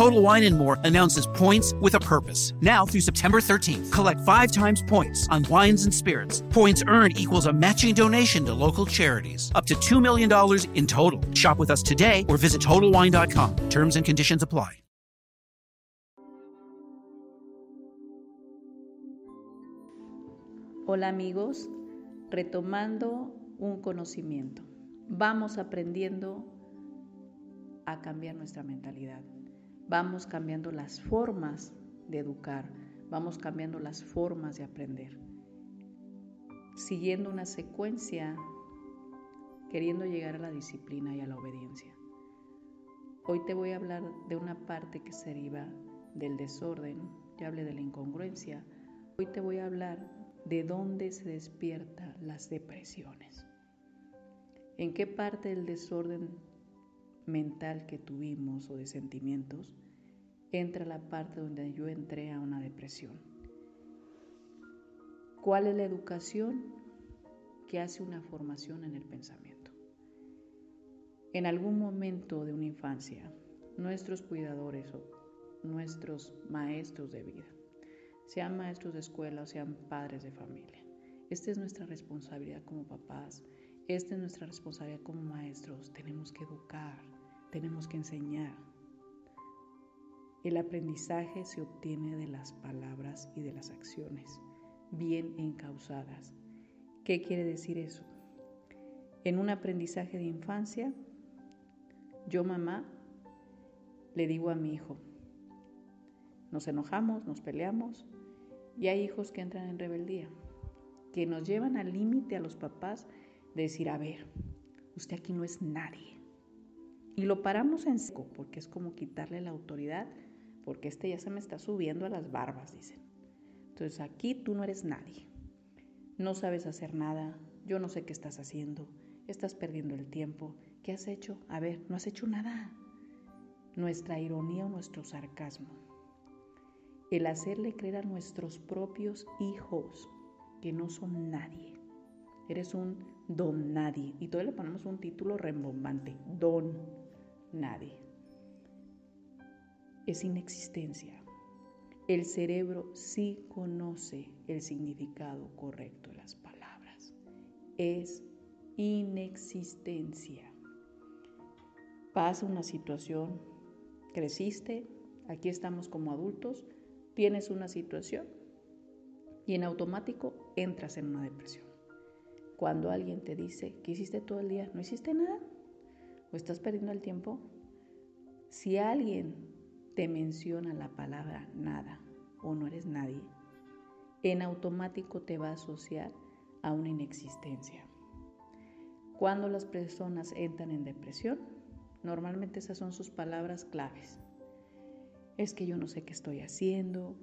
Total Wine and More announces points with a purpose. Now through September 13th, collect five times points on wines and spirits. Points earned equals a matching donation to local charities. Up to $2 million in total. Shop with us today or visit TotalWine.com. Terms and conditions apply. Hola amigos, retomando un conocimiento. Vamos aprendiendo a cambiar nuestra mentalidad. Vamos cambiando las formas de educar, vamos cambiando las formas de aprender. Siguiendo una secuencia, queriendo llegar a la disciplina y a la obediencia. Hoy te voy a hablar de una parte que se deriva del desorden, ya hablé de la incongruencia. Hoy te voy a hablar de dónde se despiertan las depresiones. ¿En qué parte del desorden mental que tuvimos o de sentimientos entra la parte donde yo entré a una depresión? ¿Cuál es la educación que hace una formación en el pensamiento? En algún momento de una infancia, nuestros cuidadores o nuestros maestros de vida sean maestros de escuela o sean padres de familia. Esta es nuestra responsabilidad como papás, esta es nuestra responsabilidad como maestros. Tenemos que educar, tenemos que enseñar. El aprendizaje se obtiene de las palabras y de las acciones, bien encausadas. ¿Qué quiere decir eso? En un aprendizaje de infancia, yo mamá le digo a mi hijo, nos enojamos, nos peleamos, y hay hijos que entran en rebeldía, que nos llevan al límite a los papás decir, a ver, usted aquí no es nadie. Y lo paramos en seco, porque es como quitarle la autoridad, porque este ya se me está subiendo a las barbas, dicen. Entonces aquí tú no eres nadie. No sabes hacer nada, yo no sé qué estás haciendo, estás perdiendo el tiempo. ¿Qué has hecho? A ver, no has hecho nada. Nuestra ironía o nuestro sarcasmo el hacerle creer a nuestros propios hijos que no son nadie. Eres un don nadie. Y todavía le ponemos un título rembombante, don nadie. Es inexistencia. El cerebro sí conoce el significado correcto de las palabras. Es inexistencia. Pasa una situación, creciste, aquí estamos como adultos, tienes una situación y en automático entras en una depresión. Cuando alguien te dice, ¿qué hiciste todo el día? ¿No hiciste nada? ¿O estás perdiendo el tiempo? Si alguien te menciona la palabra nada o no eres nadie, en automático te va a asociar a una inexistencia. Cuando las personas entran en depresión, normalmente esas son sus palabras claves es que yo no sé qué estoy haciendo,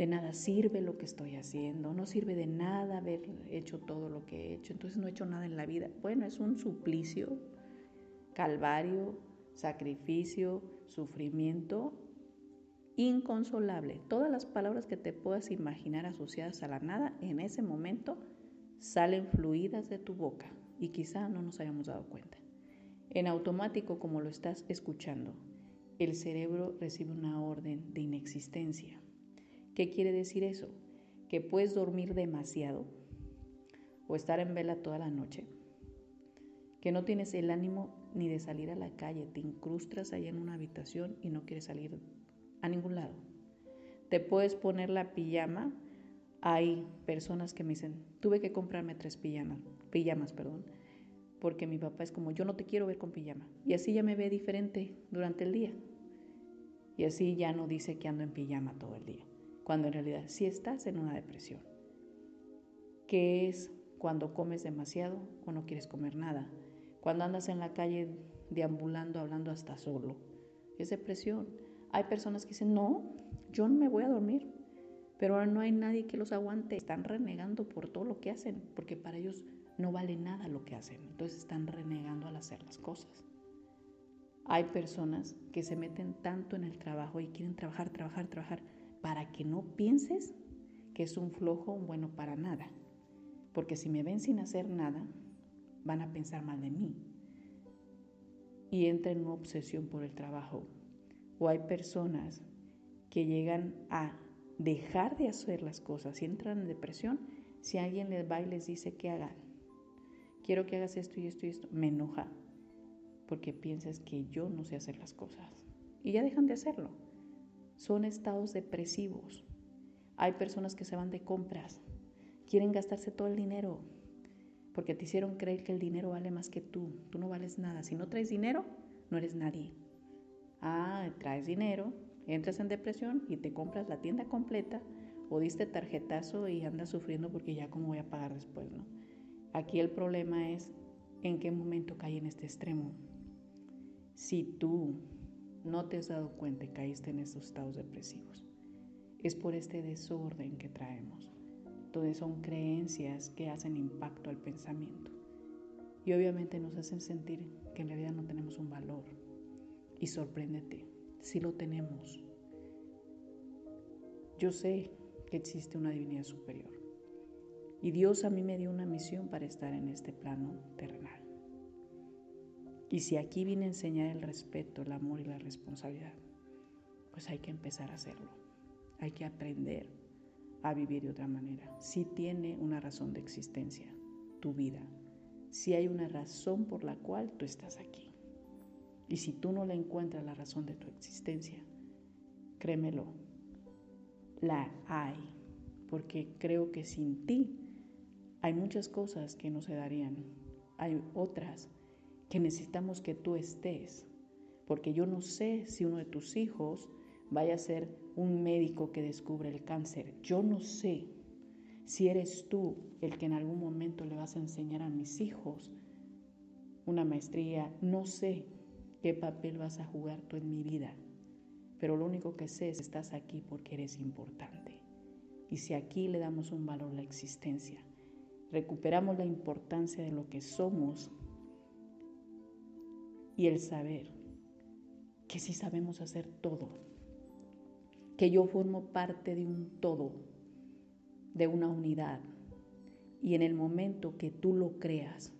de nada sirve lo que estoy haciendo, no sirve de nada haber hecho todo lo que he hecho, entonces no he hecho nada en la vida. Bueno, es un suplicio, calvario, sacrificio, sufrimiento inconsolable. Todas las palabras que te puedas imaginar asociadas a la nada en ese momento salen fluidas de tu boca y quizá no nos hayamos dado cuenta. En automático, como lo estás escuchando, el cerebro recibe una orden de inexistencia. ¿Qué quiere decir eso? Que puedes dormir demasiado o estar en vela toda la noche, que no tienes el ánimo ni de salir a la calle, te incrustas allá en una habitación y no quieres salir a ningún lado. Te puedes poner la pijama. Hay personas que me dicen, tuve que comprarme tres pijamas, pijamas, perdón, porque mi papá es como, yo no te quiero ver con pijama. Y así ya me ve diferente durante el día. Y así ya no dice que ando en pijama todo el día, cuando en realidad sí estás en una depresión. ¿Qué es cuando comes demasiado o no quieres comer nada? Cuando andas en la calle deambulando, hablando hasta solo. Es depresión. Hay personas que dicen, no, yo no me voy a dormir, pero ahora no hay nadie que los aguante. Están renegando por todo lo que hacen, porque para ellos no vale nada lo que hacen. Entonces están renegando al hacer las cosas. Hay personas que se meten tanto en el trabajo y quieren trabajar, trabajar, trabajar, para que no pienses que es un flojo bueno para nada. Porque si me ven sin hacer nada, van a pensar mal de mí. Y entra en una obsesión por el trabajo. o hay personas que llegan a dejar de hacer las cosas y entran en depresión si alguien les va y les dice que hagan. Quiero que hagas esto y esto y esto. Me enoja porque piensas que yo no sé hacer las cosas. Y ya dejan de hacerlo. Son estados depresivos. Hay personas que se van de compras. Quieren gastarse todo el dinero porque te hicieron creer que el dinero vale más que tú. Tú no vales nada. Si no traes dinero, no eres nadie. Ah, traes dinero, entras en depresión y te compras la tienda completa o diste tarjetazo y andas sufriendo porque ya cómo voy a pagar después, ¿no? Aquí el problema es en qué momento cae en este extremo. Si tú no te has dado cuenta y caíste en estos estados depresivos, es por este desorden que traemos. Entonces son creencias que hacen impacto al pensamiento y obviamente nos hacen sentir que en realidad no tenemos un valor. Y sorpréndete, si lo tenemos. Yo sé que existe una divinidad superior. Y Dios a mí me dio una misión para estar en este plano terrenal. Y si aquí vine a enseñar el respeto, el amor y la responsabilidad, pues hay que empezar a hacerlo. Hay que aprender a vivir de otra manera. Si tiene una razón de existencia, tu vida. Si hay una razón por la cual tú estás aquí. Y si tú no le encuentras la razón de tu existencia, créemelo, la hay, porque creo que sin ti hay muchas cosas que no se darían. Hay otras que necesitamos que tú estés, porque yo no sé si uno de tus hijos vaya a ser un médico que descubre el cáncer. Yo no sé si eres tú el que en algún momento le vas a enseñar a mis hijos una maestría. No sé qué papel vas a jugar tú en mi vida. Pero lo único que sé es que estás aquí porque eres importante. Y si aquí le damos un valor a la existencia, recuperamos la importancia de lo que somos y el saber que si sabemos hacer todo, que yo formo parte de un todo, de una unidad, y en el momento que tú lo creas,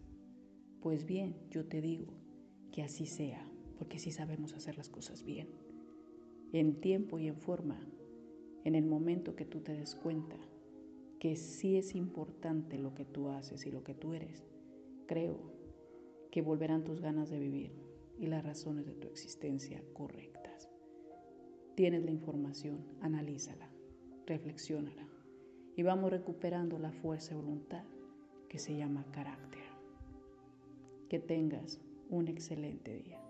pues bien, yo te digo que así sea, porque si sabemos hacer las cosas bien en tiempo y en forma, en el momento que tú te des cuenta que sí es importante lo que tú haces y lo que tú eres, creo que volverán tus ganas de vivir y las razones de tu existencia correctas. Tienes la información, analízala, reflexiónala y vamos recuperando la fuerza y voluntad que se llama carácter. Que tengas un excelente día.